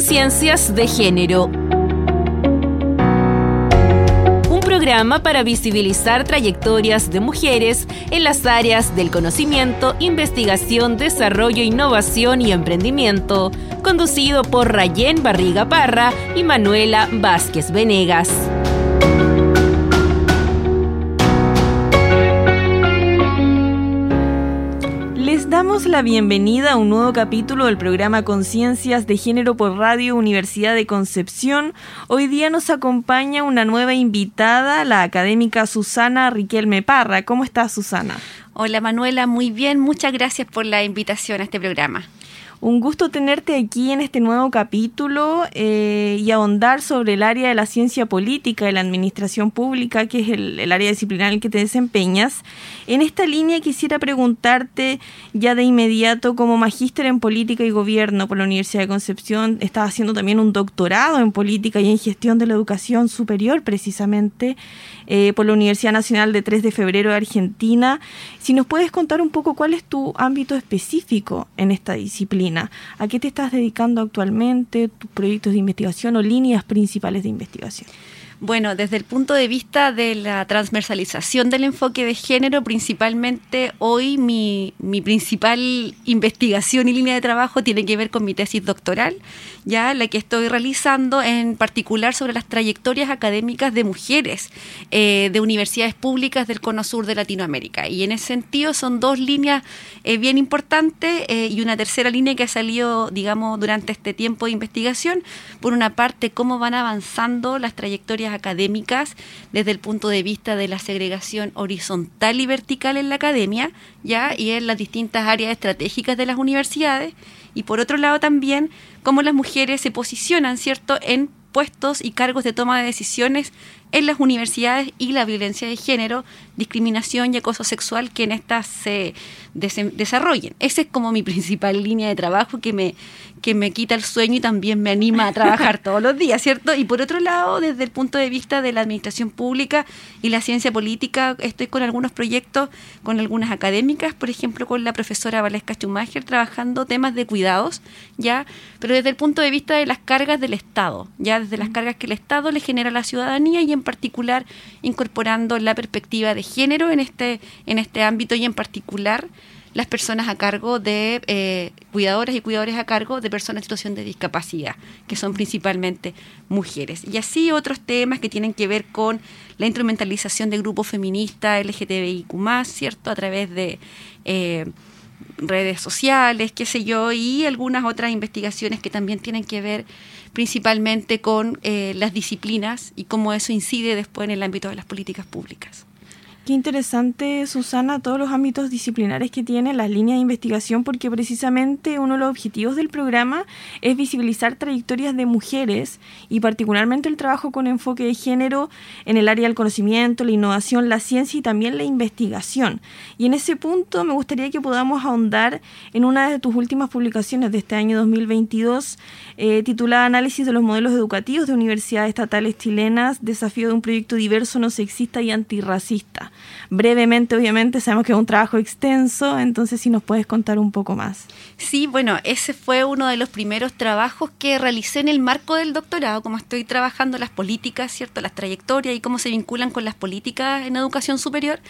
Conciencias de Género. Un programa para visibilizar trayectorias de mujeres en las áreas del conocimiento, investigación, desarrollo, innovación y emprendimiento, conducido por Rayén Barriga Parra y Manuela Vázquez Venegas. Damos la bienvenida a un nuevo capítulo del programa Conciencias de Género por Radio Universidad de Concepción. Hoy día nos acompaña una nueva invitada, la académica Susana Riquelme Parra. ¿Cómo estás, Susana? Hola, Manuela. Muy bien. Muchas gracias por la invitación a este programa. Un gusto tenerte aquí en este nuevo capítulo eh, y ahondar sobre el área de la ciencia política y la administración pública, que es el, área disciplinar en el que te desempeñas. En esta línea quisiera preguntarte ya de inmediato, como magíster en política y gobierno por la Universidad de Concepción, estás haciendo también un doctorado en política y en gestión de la educación superior, precisamente. Eh, por la Universidad Nacional de 3 de Febrero de Argentina. Si nos puedes contar un poco cuál es tu ámbito específico en esta disciplina, a qué te estás dedicando actualmente, tus proyectos de investigación o líneas principales de investigación. Bueno, desde el punto de vista de la transversalización del enfoque de género, principalmente hoy mi, mi, principal investigación y línea de trabajo tiene que ver con mi tesis doctoral, ya la que estoy realizando en particular sobre las trayectorias académicas de mujeres eh, de universidades públicas del cono sur de Latinoamérica. Y en ese sentido son dos líneas eh, bien importantes eh, y una tercera línea que ha salido, digamos, durante este tiempo de investigación. Por una parte, cómo van avanzando las trayectorias académicas desde el punto de vista de la segregación horizontal y vertical en la academia, ya y en las distintas áreas estratégicas de las universidades, y por otro lado también cómo las mujeres se posicionan, ¿cierto?, en puestos y cargos de toma de decisiones en las universidades y la violencia de género, discriminación y acoso sexual que en estas se desarrollen. Esa es como mi principal línea de trabajo que me, que me quita el sueño y también me anima a trabajar todos los días, ¿cierto? Y por otro lado, desde el punto de vista de la administración pública y la ciencia política, estoy con algunos proyectos, con algunas académicas, por ejemplo, con la profesora Valesca Schumacher, trabajando temas de cuidados, ¿ya? Pero desde el punto de vista de las cargas del Estado, ¿ya? Desde las cargas que el Estado le genera a la ciudadanía y en particular incorporando la perspectiva de género en este, en este ámbito y en particular las personas a cargo de eh, cuidadoras y cuidadores a cargo de personas en situación de discapacidad, que son principalmente mujeres. Y así otros temas que tienen que ver con la instrumentalización de grupos feministas, LGTBIQ, ¿cierto? A través de eh, redes sociales, qué sé yo, y algunas otras investigaciones que también tienen que ver principalmente con eh, las disciplinas y cómo eso incide después en el ámbito de las políticas públicas. Qué interesante, Susana, todos los ámbitos disciplinares que tiene las líneas de investigación, porque precisamente uno de los objetivos del programa es visibilizar trayectorias de mujeres y particularmente el trabajo con enfoque de género en el área del conocimiento, la innovación, la ciencia y también la investigación. Y en ese punto me gustaría que podamos ahondar en una de tus últimas publicaciones de este año 2022, eh, titulada Análisis de los modelos educativos de universidades estatales chilenas, desafío de un proyecto diverso, no sexista y antirracista brevemente, obviamente, sabemos que es un trabajo extenso, entonces si nos puedes contar un poco más. Sí, bueno, ese fue uno de los primeros trabajos que realicé en el marco del doctorado, como estoy trabajando las políticas, ¿cierto? Las trayectorias y cómo se vinculan con las políticas en educación superior.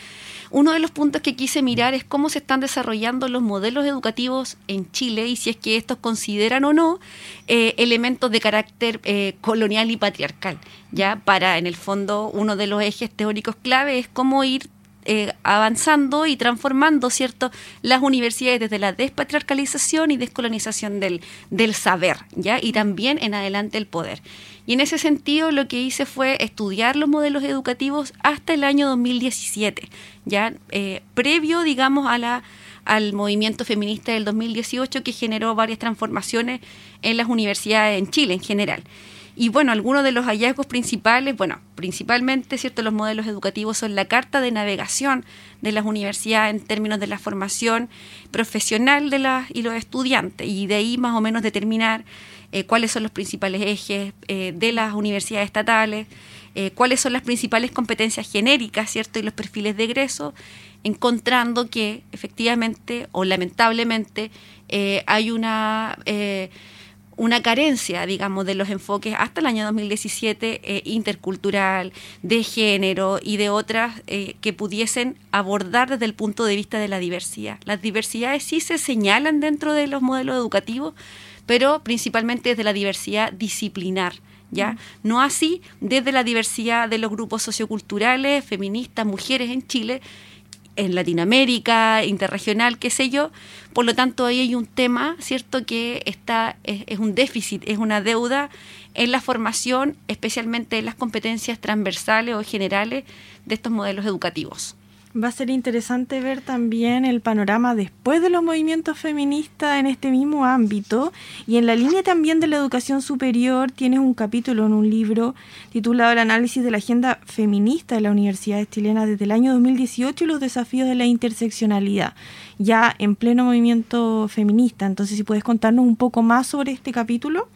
Uno de los puntos que quise mirar es cómo se están desarrollando los modelos educativos en Chile y si es que estos consideran o no eh, elementos de carácter eh, colonial y patriarcal. Ya para, en el fondo, uno de los ejes teóricos clave es cómo ir eh, avanzando y transformando cierto las universidades desde la despatriarcalización y descolonización del, del saber ya y también en adelante el poder y en ese sentido lo que hice fue estudiar los modelos educativos hasta el año 2017 ya eh, previo digamos a la al movimiento feminista del 2018 que generó varias transformaciones en las universidades en Chile en general y bueno, algunos de los hallazgos principales, bueno, principalmente, ¿cierto? Los modelos educativos son la carta de navegación de las universidades en términos de la formación profesional de las y los estudiantes y de ahí más o menos determinar eh, cuáles son los principales ejes eh, de las universidades estatales, eh, cuáles son las principales competencias genéricas, ¿cierto? Y los perfiles de egreso, encontrando que efectivamente o lamentablemente hay una una carencia, digamos, de los enfoques hasta el año 2017 eh, intercultural, de género y de otras eh, que pudiesen abordar desde el punto de vista de la diversidad. Las diversidades sí se señalan dentro de los modelos educativos, pero principalmente desde la diversidad disciplinar. ¿Ya? No así desde la diversidad de los grupos socioculturales, feministas, mujeres en Chile, en Latinoamérica, interregional, qué sé yo. Por lo tanto, ahí hay un tema, ¿cierto?, que está, es, un déficit, es una deuda en la formación, especialmente en las competencias transversales o generales de estos modelos educativos. Va a ser interesante ver también el panorama después de los movimientos feministas en este mismo ámbito y en la línea también de la educación superior tienes un capítulo en un libro titulado El análisis de la agenda feminista de la Universidad chilena desde el año 2018 y los desafíos de la interseccionalidad, ya en pleno movimiento feminista. Entonces, si puedes contarnos un poco más sobre este capítulo.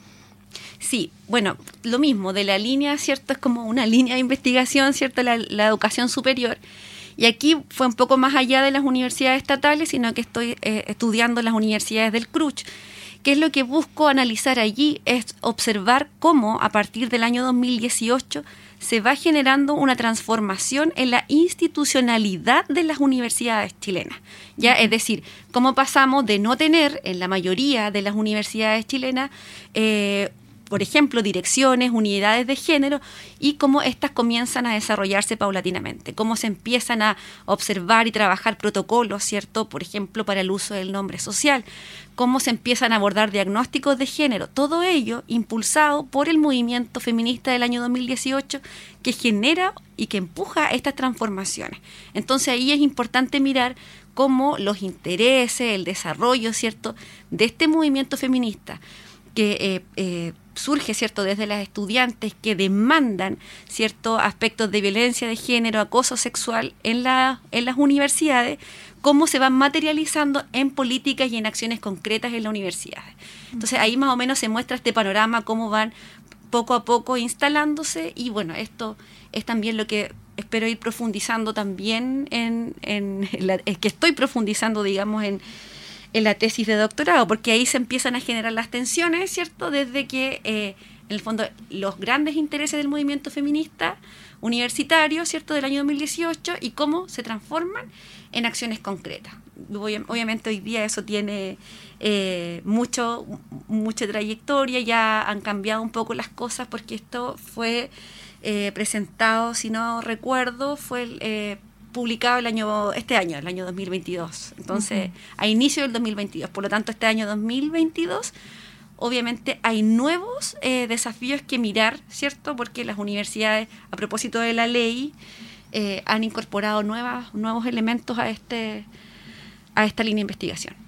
Sí, bueno, lo mismo, de la línea, ¿cierto? Es como una línea de investigación, ¿cierto? La, la educación superior. Y aquí fue un poco más allá de las universidades estatales, sino que estoy eh, estudiando las universidades del CRUCH. ¿Qué es lo que busco analizar allí? Es observar cómo a partir del año 2018 se va generando una transformación en la institucionalidad de las universidades chilenas. Ya, es decir, cómo pasamos de no tener en la mayoría de las universidades chilenas eh, por ejemplo, direcciones, unidades de género y cómo éstas comienzan a desarrollarse paulatinamente, cómo se empiezan a observar y trabajar protocolos, ¿cierto? Por ejemplo, para el uso del nombre social, cómo se empiezan a abordar diagnósticos de género, todo ello impulsado por el movimiento feminista del año 2018 que genera y que empuja estas transformaciones. Entonces ahí es importante mirar cómo los intereses, el desarrollo, ¿cierto?, de este movimiento feminista que eh, eh, surge, ¿cierto?, desde las estudiantes que demandan ciertos aspectos de violencia de género, acoso sexual en, la, en las universidades, cómo se van materializando en políticas y en acciones concretas en las universidades. Entonces ahí más o menos se muestra este panorama, cómo van poco a poco instalándose y bueno, esto es también lo que espero ir profundizando también en, en es que estoy profundizando, digamos, en en la tesis de doctorado, porque ahí se empiezan a generar las tensiones, ¿cierto? Desde que, eh, en el fondo, los grandes intereses del movimiento feminista universitario, ¿cierto?, del año 2018 y cómo se transforman en acciones concretas. Obviamente hoy día eso tiene eh, mucho, mucha trayectoria, ya han cambiado un poco las cosas porque esto fue eh, presentado, si no recuerdo, fue el publicado el año, este año, el año 2022. Entonces, a inicio del 2022. Por lo tanto, este año 2022, obviamente hay nuevos eh, desafíos que mirar, ¿cierto? Porque las universidades, a propósito de la ley, eh, han incorporado nuevas, nuevos elementos a, este, a esta línea de investigación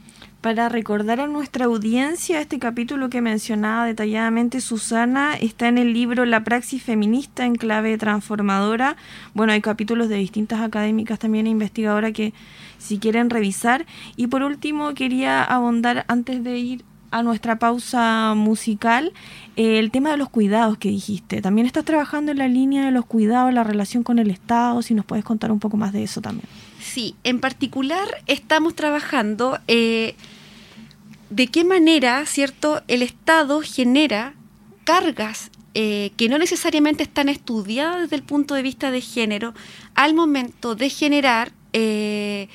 para recordar a nuestra audiencia este capítulo que mencionaba detalladamente Susana está en el libro La praxis feminista en clave transformadora. Bueno, hay capítulos de distintas académicas también e investigadoras que si quieren revisar. Y por último quería abondar antes de ir a nuestra pausa musical eh, el tema de los cuidados que dijiste. También estás trabajando en la línea de los cuidados, la relación con el Estado, si nos puedes contar un poco más de eso también. Sí, en particular estamos trabajando... Eh, de qué manera, ¿cierto?, el Estado genera cargas eh, que no necesariamente están estudiadas desde el punto de vista de género al momento de generar eh,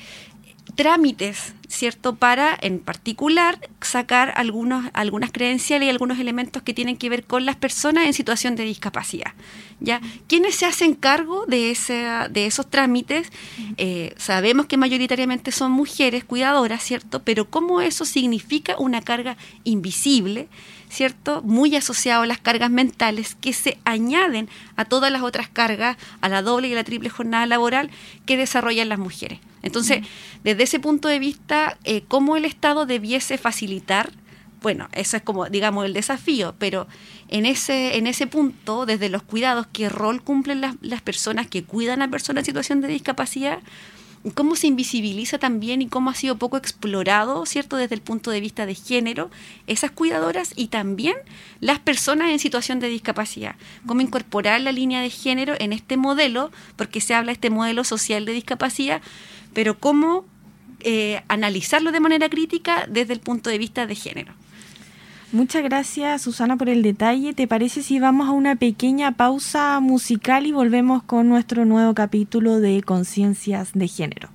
trámites, ¿cierto? Para, en particular, sacar algunos, algunas credenciales y algunos elementos que tienen que ver con las personas en situación de discapacidad. ¿ya? ¿Quiénes se hacen cargo de, ese, de esos trámites? Eh, sabemos que mayoritariamente son mujeres cuidadoras, ¿cierto? Pero ¿cómo eso significa una carga invisible? ¿cierto? Muy asociado a las cargas mentales que se añaden a todas las otras cargas, a la doble y la triple jornada laboral que desarrollan las mujeres. Entonces, desde ese punto de vista, eh, ¿cómo el Estado debiese facilitar? Bueno, eso es como, digamos, el desafío, pero en ese, en ese punto, desde los cuidados, ¿qué rol cumplen las, las personas que cuidan a personas en situación de discapacidad? cómo se invisibiliza también y cómo ha sido poco explorado, ¿cierto?, desde el punto de vista de género, esas cuidadoras y también las personas en situación de discapacidad. Cómo incorporar la línea de género en este modelo, porque se habla de este modelo social de discapacidad, pero cómo eh, analizarlo de manera crítica desde el punto de vista de género. Muchas gracias Susana por el detalle. ¿Te parece si vamos a una pequeña pausa musical y volvemos con nuestro nuevo capítulo de Conciencias de Género?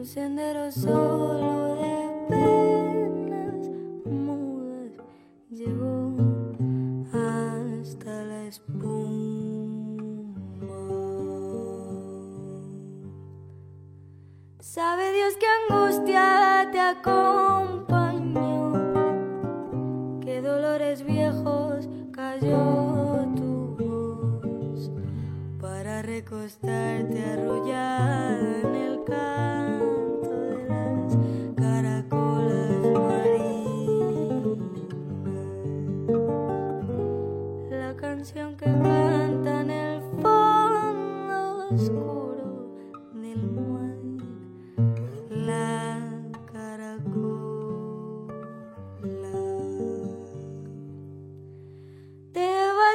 un sendero solo de penas mudas llegó hasta la espuma. Sabe Dios qué angustia te acompañó, qué dolores viejos cayó tu voz para recostarte arrullada.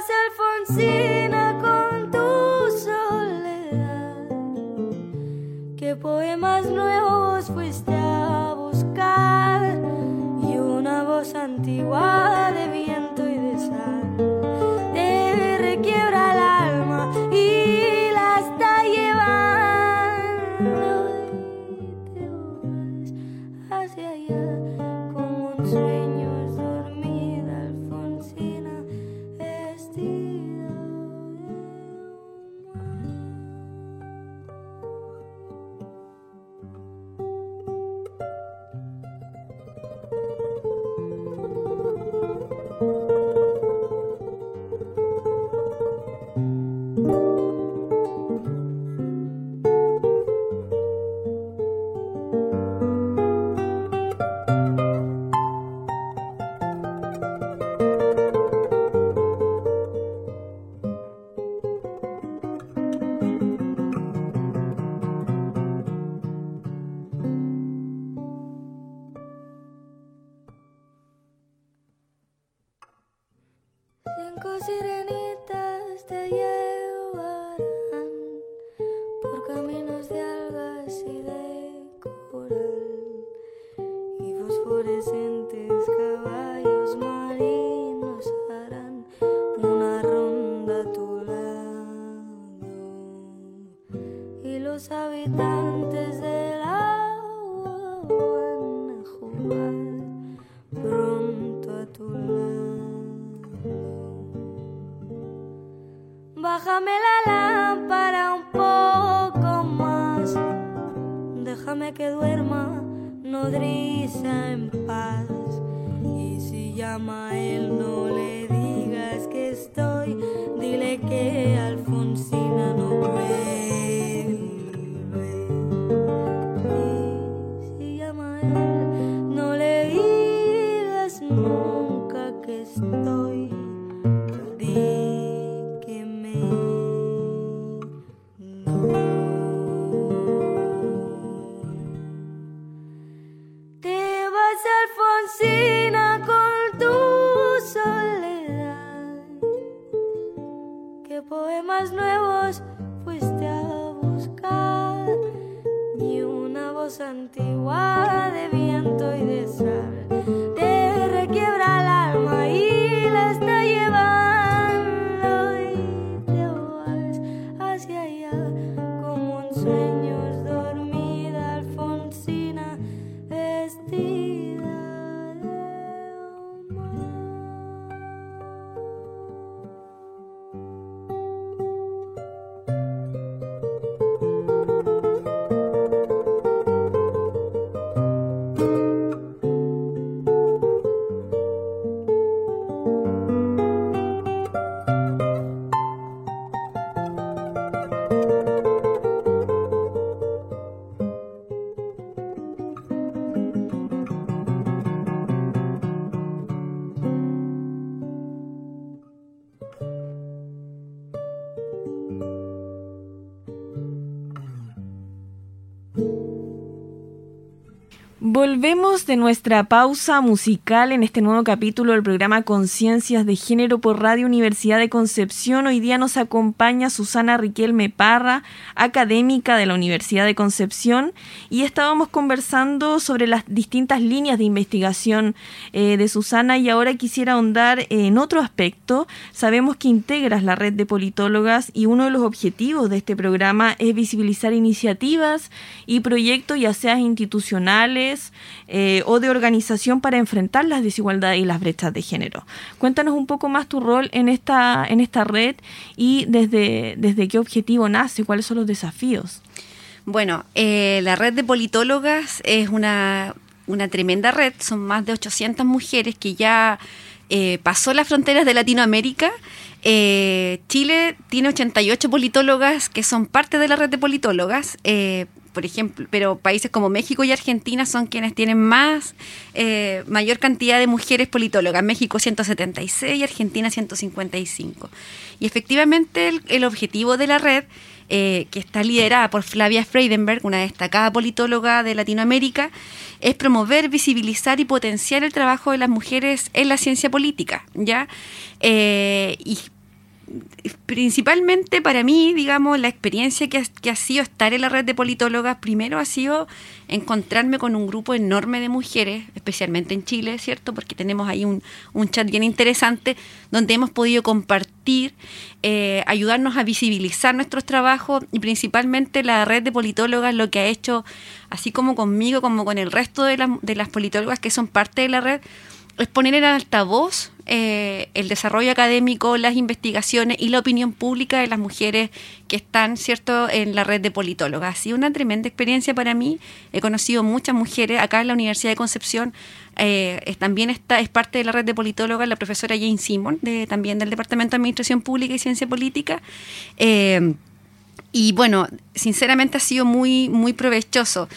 Alfonsina con tu soledad. ¿Qué poemas nuevos fuiste a buscar? Y una voz antigua. déjame que duerma, nodriza en paz. Y si llama a él, no le digas que estoy, dile que Alfonsina no ve. Volvemos de nuestra pausa musical en este nuevo capítulo del programa Conciencias de Género por Radio Universidad de Concepción. Hoy día nos acompaña Susana Riquelme Parra, académica de la Universidad de Concepción, y estábamos conversando sobre las distintas líneas de investigación eh, de Susana y ahora quisiera ahondar en otro aspecto. Sabemos que integras la red de politólogas y uno de los objetivos de este programa es visibilizar iniciativas y proyectos ya sean institucionales, eh, o de organización para enfrentar las desigualdades y las brechas de género. Cuéntanos un poco más tu rol en esta, en esta red y desde, desde qué objetivo nace, cuáles son los desafíos. Bueno, eh, la red de politólogas es una, una tremenda red, son más de 800 mujeres que ya eh, pasó las fronteras de Latinoamérica. Chile tiene 88 politólogas que son parte de la red de politólogas por ejemplo, pero países como México y Argentina son quienes tienen más, eh, mayor cantidad de mujeres politólogas. México 176 y Argentina 155. Y efectivamente el, objetivo de la red, eh, que está liderada por Flavia Freidenberg, una destacada politóloga de Latinoamérica, es promover, visibilizar y potenciar el trabajo de las mujeres en la ciencia política, ¿ya? Eh, y principalmente para mí, digamos, la experiencia que ha, sido estar en la red de politólogas, primero ha sido encontrarme con un grupo enorme de mujeres, especialmente en Chile, ¿cierto? Porque tenemos ahí un, chat bien interesante donde hemos podido compartir, eh, ayudarnos a visibilizar nuestros trabajos y principalmente la red de politólogas lo que ha hecho, así como conmigo, como con el resto de, de las politólogas que son parte de la red, es poner en altavoz eh, el desarrollo académico, las investigaciones y la opinión pública de las mujeres que están, ¿cierto?, en la red de politólogas. Ha sido una tremenda experiencia para mí. He conocido muchas mujeres acá en la Universidad de Concepción. Eh, también está, es parte de la red de politólogas la profesora Jane Simon, de, también del Departamento de Administración Pública y Ciencia Política. Eh, y bueno, sinceramente ha sido muy, muy provechoso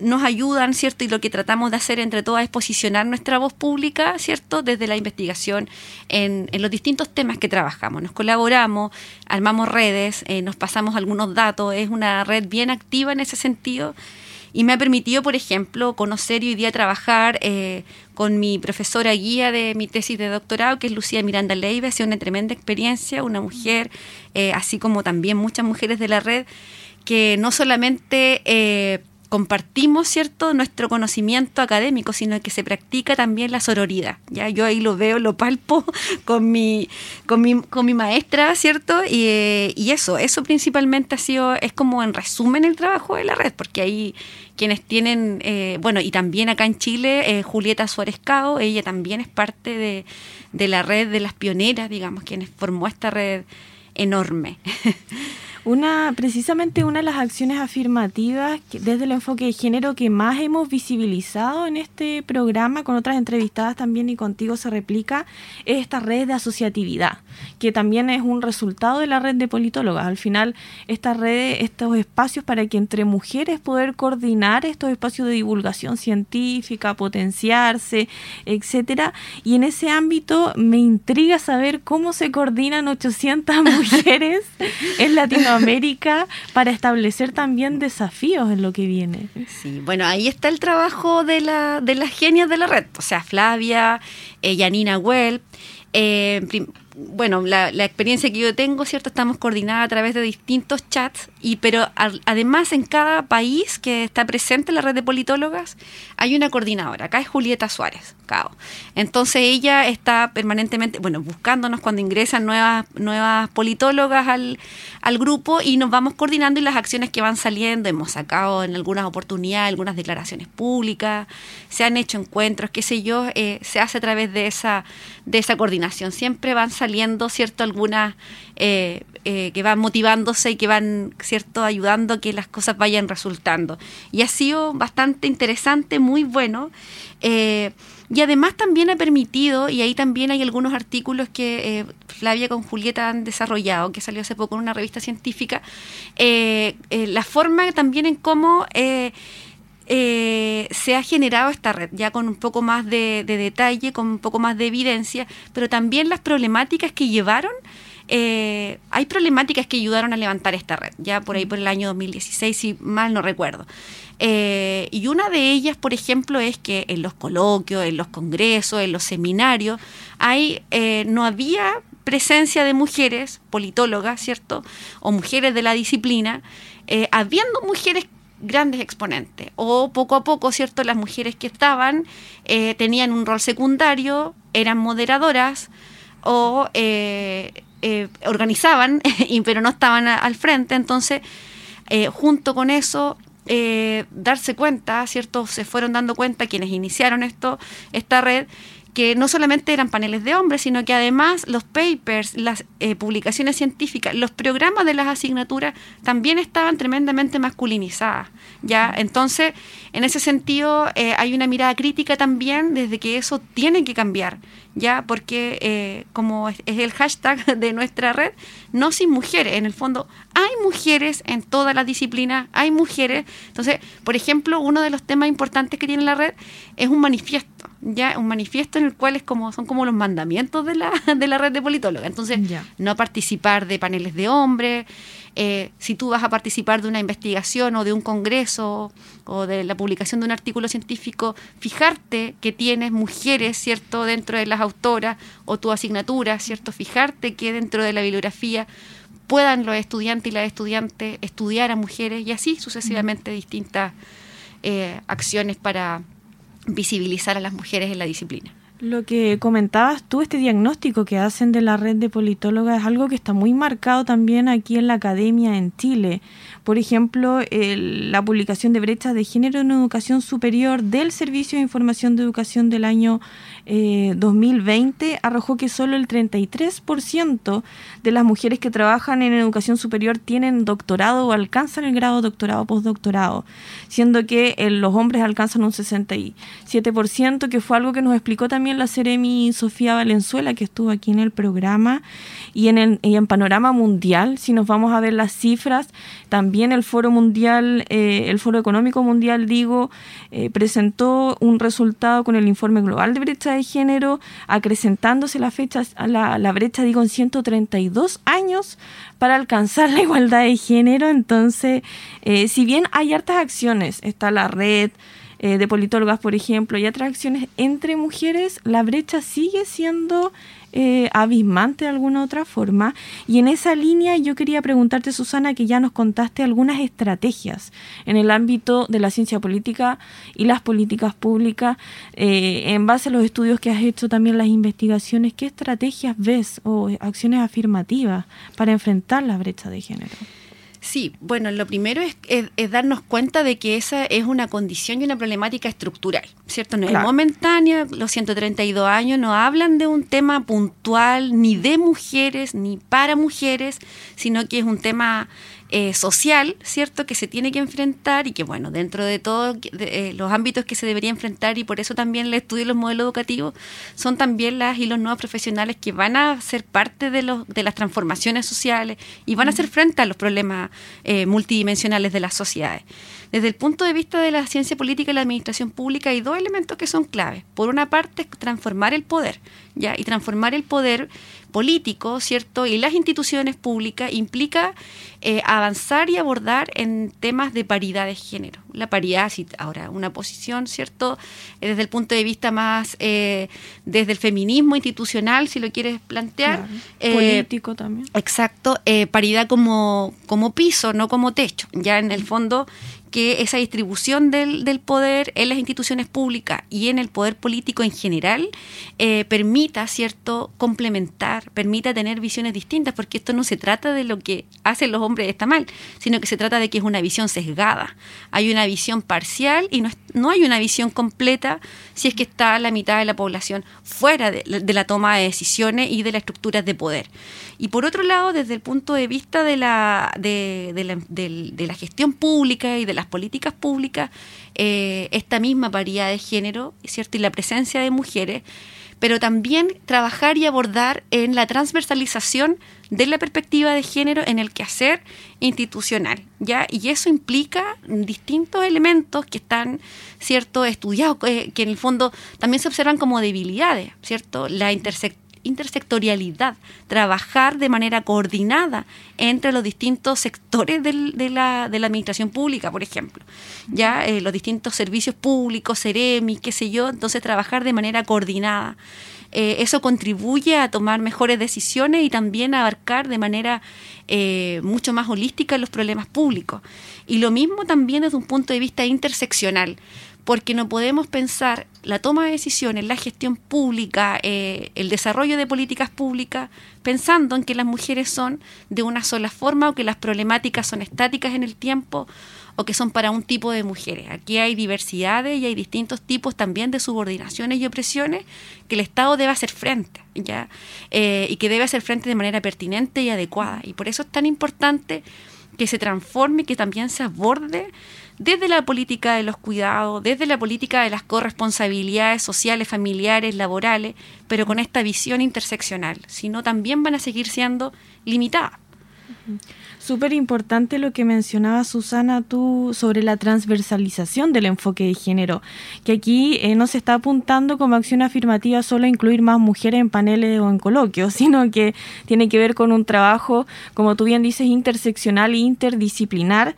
nos ayudan, ¿cierto? Y lo que tratamos de hacer entre todas es posicionar nuestra voz pública, ¿cierto? Desde la investigación en, los distintos temas que trabajamos. Nos colaboramos, armamos redes, eh, nos pasamos algunos datos, es una red bien activa en ese sentido y me ha permitido, por ejemplo, conocer y hoy día trabajar eh, con mi profesora guía de mi tesis de doctorado, que es Lucía Miranda Leiva. Ha sido una tremenda experiencia, una mujer, eh, así como también muchas mujeres de la red, que no solamente compartimos cierto nuestro conocimiento académico, sino que se practica también la sororidad. Ya yo ahí lo veo, lo palpo con mi con mi, con mi maestra, cierto, y, eh, y, eso, eso principalmente ha sido es como en resumen el trabajo de la red, porque ahí quienes tienen, eh, bueno, y también acá en Chile, eh, Julieta Suárez Cao, ella también es parte de, de la red de las pioneras, digamos, quienes formó esta red enorme. Una, precisamente una de las acciones afirmativas desde el enfoque de género que más hemos visibilizado en este programa, con otras entrevistadas también y contigo se replica, es esta red de asociatividad, que también es un resultado de la red de politólogas. Al final, esta red, estos espacios para que entre mujeres poder coordinar estos espacios de divulgación científica, potenciarse, etcétera. Y en ese ámbito me intriga saber cómo se coordinan 800 mujeres en Latinoamérica América para establecer también desafíos en lo que viene. Sí, bueno, ahí está el trabajo de, la, de las genias de la red, o sea, Flavia, eh, Janina Well. Eh, bueno, la, experiencia que yo tengo, ¿cierto? Estamos coordinadas a través de distintos chats, y, pero además en cada país que está presente en la red de politólogas hay una coordinadora. Acá es Julieta Suárez, cao. Entonces ella está permanentemente, bueno, buscándonos cuando ingresan nuevas, nuevas politólogas al, al grupo y nos vamos coordinando y las acciones que van saliendo. Hemos sacado en algunas oportunidades algunas declaraciones públicas, se han hecho encuentros, qué sé yo, eh, se hace a través de esa, de esa coordinación. Siempre van saliendo, ¿cierto? Algunas eh, eh, que van motivándose y que van, ¿cierto? Ayudando a que las cosas vayan resultando. Y ha sido bastante interesante, muy bueno. Eh, y además también ha permitido, y ahí también hay algunos artículos que Flavia con Julieta han desarrollado, que salió hace poco en una revista científica, la forma también en cómo eh, se ha generado esta red, ya con un poco más de, detalle, con un poco más de evidencia, pero también las problemáticas que llevaron eh, hay problemáticas que ayudaron a levantar esta red, ya por ahí por el año 2016, si mal no recuerdo. Eh, y una de ellas, por ejemplo, es que en los coloquios, en los congresos, en los seminarios, hay, eh, no había presencia de mujeres politólogas, ¿cierto? O mujeres de la disciplina, habiendo mujeres grandes exponentes. O poco a poco, ¿cierto? Las mujeres que estaban tenían un rol secundario, eran moderadoras o eh, organizaban, pero no estaban al frente. Entonces, eh, junto con eso, eh, darse cuenta, ¿cierto? Se fueron dando cuenta quienes iniciaron esto, esta red, que no solamente eran paneles de hombres, sino que además los papers, las publicaciones científicas, los programas de las asignaturas también estaban tremendamente masculinizadas. ¿ya? Entonces, en ese sentido, hay una mirada crítica también desde que eso tiene que cambiar ya porque eh, como es, el hashtag de nuestra red, no sin mujeres, en el fondo hay mujeres en todas las disciplinas, hay mujeres, entonces, por ejemplo, uno de los temas importantes que tiene la red es un manifiesto, ya un manifiesto en el cual es como son como los mandamientos de la, de la red de politólogos, entonces, no participar de paneles de hombres, eh, si tú vas a participar de una investigación o de un congreso o de la publicación de un artículo científico, fijarte que tienes mujeres, ¿cierto?, dentro de las autoras o tu asignatura, ¿cierto?, fijarte que dentro de la bibliografía puedan los estudiantes y las estudiantes estudiar a mujeres y así sucesivamente distintas eh, acciones para visibilizar a las mujeres en la disciplina. Lo que comentabas tú, este diagnóstico que hacen de la red de politólogas es algo que está muy marcado también aquí en la academia en Chile. Por ejemplo, la publicación de brechas de género en educación superior del Servicio de Información de Educación del año 2020 eh, arrojó que solo el 33% de las mujeres que trabajan en educación superior tienen doctorado o alcanzan el grado doctorado o postdoctorado, siendo que eh, los hombres alcanzan un 67%, que fue algo que nos explicó también la Seremi Sofía Valenzuela, que estuvo aquí en el programa, y en, el, en Panorama Mundial, si nos vamos a ver las cifras, también el Foro Mundial, eh, el Foro Económico Mundial, digo, presentó un resultado con el informe global de brecha de género, acrecentándose la fecha, la, la brecha, digo, en 132 años para alcanzar la igualdad de género. Entonces, eh, si bien hay hartas acciones, está la red, eh, de politólogas, por ejemplo, y otras acciones entre mujeres, la brecha sigue siendo eh, abismante de alguna otra forma. Y en esa línea yo quería preguntarte, Susana, que ya nos contaste algunas estrategias en el ámbito de la ciencia política y las políticas públicas, eh, en base a los estudios que has hecho también las investigaciones, ¿qué estrategias ves o acciones afirmativas para enfrentar la brecha de género? Sí, bueno, lo primero es, darnos cuenta de que esa es una condición y una problemática estructural, ¿cierto? No es momentánea, los 132 años no hablan de un tema puntual ni de mujeres ni para mujeres, sino que es un tema eh, social, ¿cierto?, que se tiene que enfrentar y que, bueno, dentro de todos eh, los ámbitos que se debería enfrentar y por eso también el estudio de los modelos educativos son también las y los nuevos profesionales que van a ser parte de, los, de las transformaciones sociales y van a hacer frente a los problemas eh, multidimensionales de las sociedades. Desde el punto de vista de la ciencia política y la administración pública hay dos elementos que son claves. Por una parte, transformar el poder, ¿ya? Y transformar el poder político, ¿cierto? Y las instituciones públicas implica eh, avanzar y abordar en temas de paridad de género. La paridad, ahora, una posición, ¿cierto? Eh, desde el punto de vista más, eh, desde el feminismo institucional, si lo quieres plantear. Político también. Exacto, paridad como, como piso, no como techo. Ya en el fondo que esa distribución del, del, poder en las instituciones públicas y en el poder político en general eh, permita, ¿cierto?, complementar, permita tener visiones distintas, porque esto no se trata de lo que hacen los hombres está mal, sino que se trata de que es una visión sesgada. Hay una visión parcial y no, no hay una visión completa si es que está la mitad de la población fuera de, la toma de decisiones y de las estructuras de poder. Y por otro lado, desde el punto de vista de la, de, de la, de la gestión pública y de las políticas públicas, eh, esta misma paridad de género, ¿cierto? Y la presencia de mujeres, pero también trabajar y abordar en la transversalización de la perspectiva de género en el quehacer institucional, ¿ya? Y eso implica distintos elementos que están, ¿cierto?, estudiados, eh, que en el fondo también se observan como debilidades, ¿cierto? La intersección intersectorialidad, trabajar de manera coordinada entre los distintos sectores de, la, administración pública, por ejemplo, ya eh, los distintos servicios públicos, Ceremi, qué sé yo, entonces trabajar de manera coordinada. Eh, eso contribuye a tomar mejores decisiones y también a abarcar de manera eh, mucho más holística los problemas públicos. Y lo mismo también desde un punto de vista interseccional porque no podemos pensar la toma de decisiones, la gestión pública, eh, el desarrollo de políticas públicas, pensando en que las mujeres son de una sola forma o que las problemáticas son estáticas en el tiempo o que son para un tipo de mujeres. Aquí hay diversidades y hay distintos tipos también de subordinaciones y opresiones que el Estado debe hacer frente, ¿ya? Eh, y que debe hacer frente de manera pertinente y adecuada. Y por eso es tan importante que se transforme y que también se aborde desde la política de los cuidados, desde la política de las corresponsabilidades sociales, familiares, laborales, pero con esta visión interseccional, sino también van a seguir siendo limitadas. Súper importante lo que mencionaba Susana tú sobre la transversalización del enfoque de género, que aquí eh, no se está apuntando como acción afirmativa solo a incluir más mujeres en paneles o en coloquios, sino que tiene que ver con un trabajo, como tú bien dices, interseccional e interdisciplinar.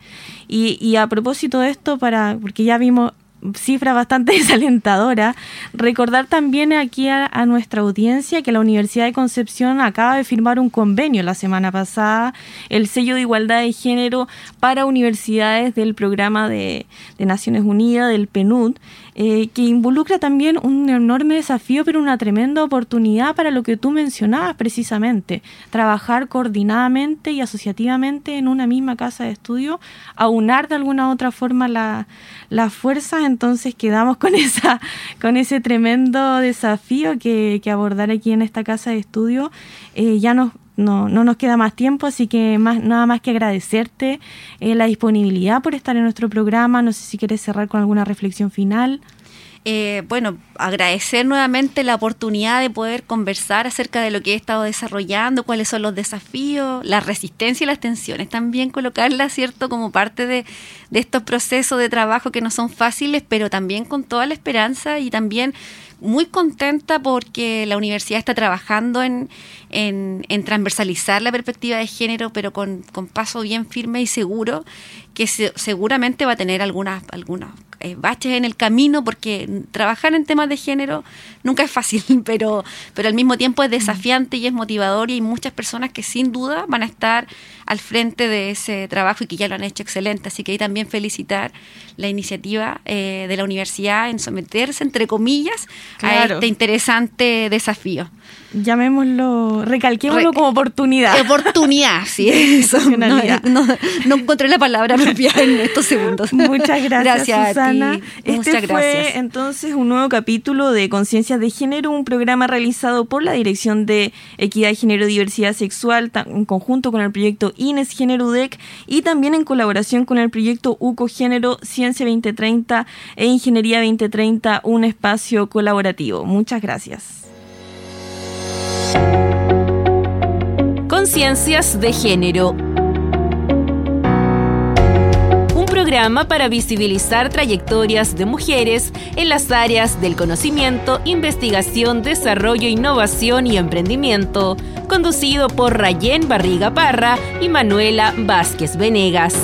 Y, y a propósito de esto, para porque ya vimos cifra bastante desalentadora. Recordar también aquí a, nuestra audiencia que la Universidad de Concepción acaba de firmar un convenio la semana pasada, el sello de igualdad de género para universidades del programa de, Naciones Unidas, del PNUD, eh, que involucra también un enorme desafío, pero una tremenda oportunidad para lo que tú mencionabas precisamente, trabajar coordinadamente y asociativamente en una misma casa de estudio, aunar de alguna u otra forma las la fuerzas, entonces quedamos con, esa, con ese tremendo desafío que, que abordar aquí en esta casa de estudio. Eh, ya nos no, no, nos queda más tiempo, así que más, nada más que agradecerte eh, la disponibilidad por estar en nuestro programa. No sé si quieres cerrar con alguna reflexión final. Eh, bueno, agradecer nuevamente la oportunidad de poder conversar acerca de lo que he estado desarrollando, cuáles son los desafíos, la resistencia y las tensiones. También colocarla, ¿cierto?, como parte de, estos procesos de trabajo que no son fáciles, pero también con toda la esperanza y también muy contenta porque la universidad está trabajando en, en, transversalizar la perspectiva de género, pero con, con paso bien firme y seguro, que seguramente va a tener algunas, eh, baches en el camino, porque trabajar en temas de género nunca es fácil, pero, pero al mismo tiempo es desafiante y es motivador y hay muchas personas que sin duda van a estar al frente de ese trabajo y que ya lo han hecho excelente. Así que ahí también felicitar la iniciativa eh, de la universidad en someterse, entre comillas, a este interesante desafío llamémoslo, recalquémoslo como oportunidad. Oportunidad, sí, eso. No, encontré la palabra propia en estos segundos. Muchas gracias, Susana. Este fue entonces un nuevo capítulo de Conciencias de Género, un programa realizado por la Dirección de Equidad, Género y Diversidad Sexual, en conjunto con el proyecto INES Género UDEC y también en colaboración con el proyecto UCO Género Ciencia 2030 e Ingeniería 2030, un espacio colaborativo. Muchas gracias. Conciencias de Género. Un programa para visibilizar trayectorias de mujeres en las áreas del conocimiento, investigación, desarrollo, innovación y emprendimiento, conducido por Rayén Barriga Parra y Manuela Vázquez Venegas.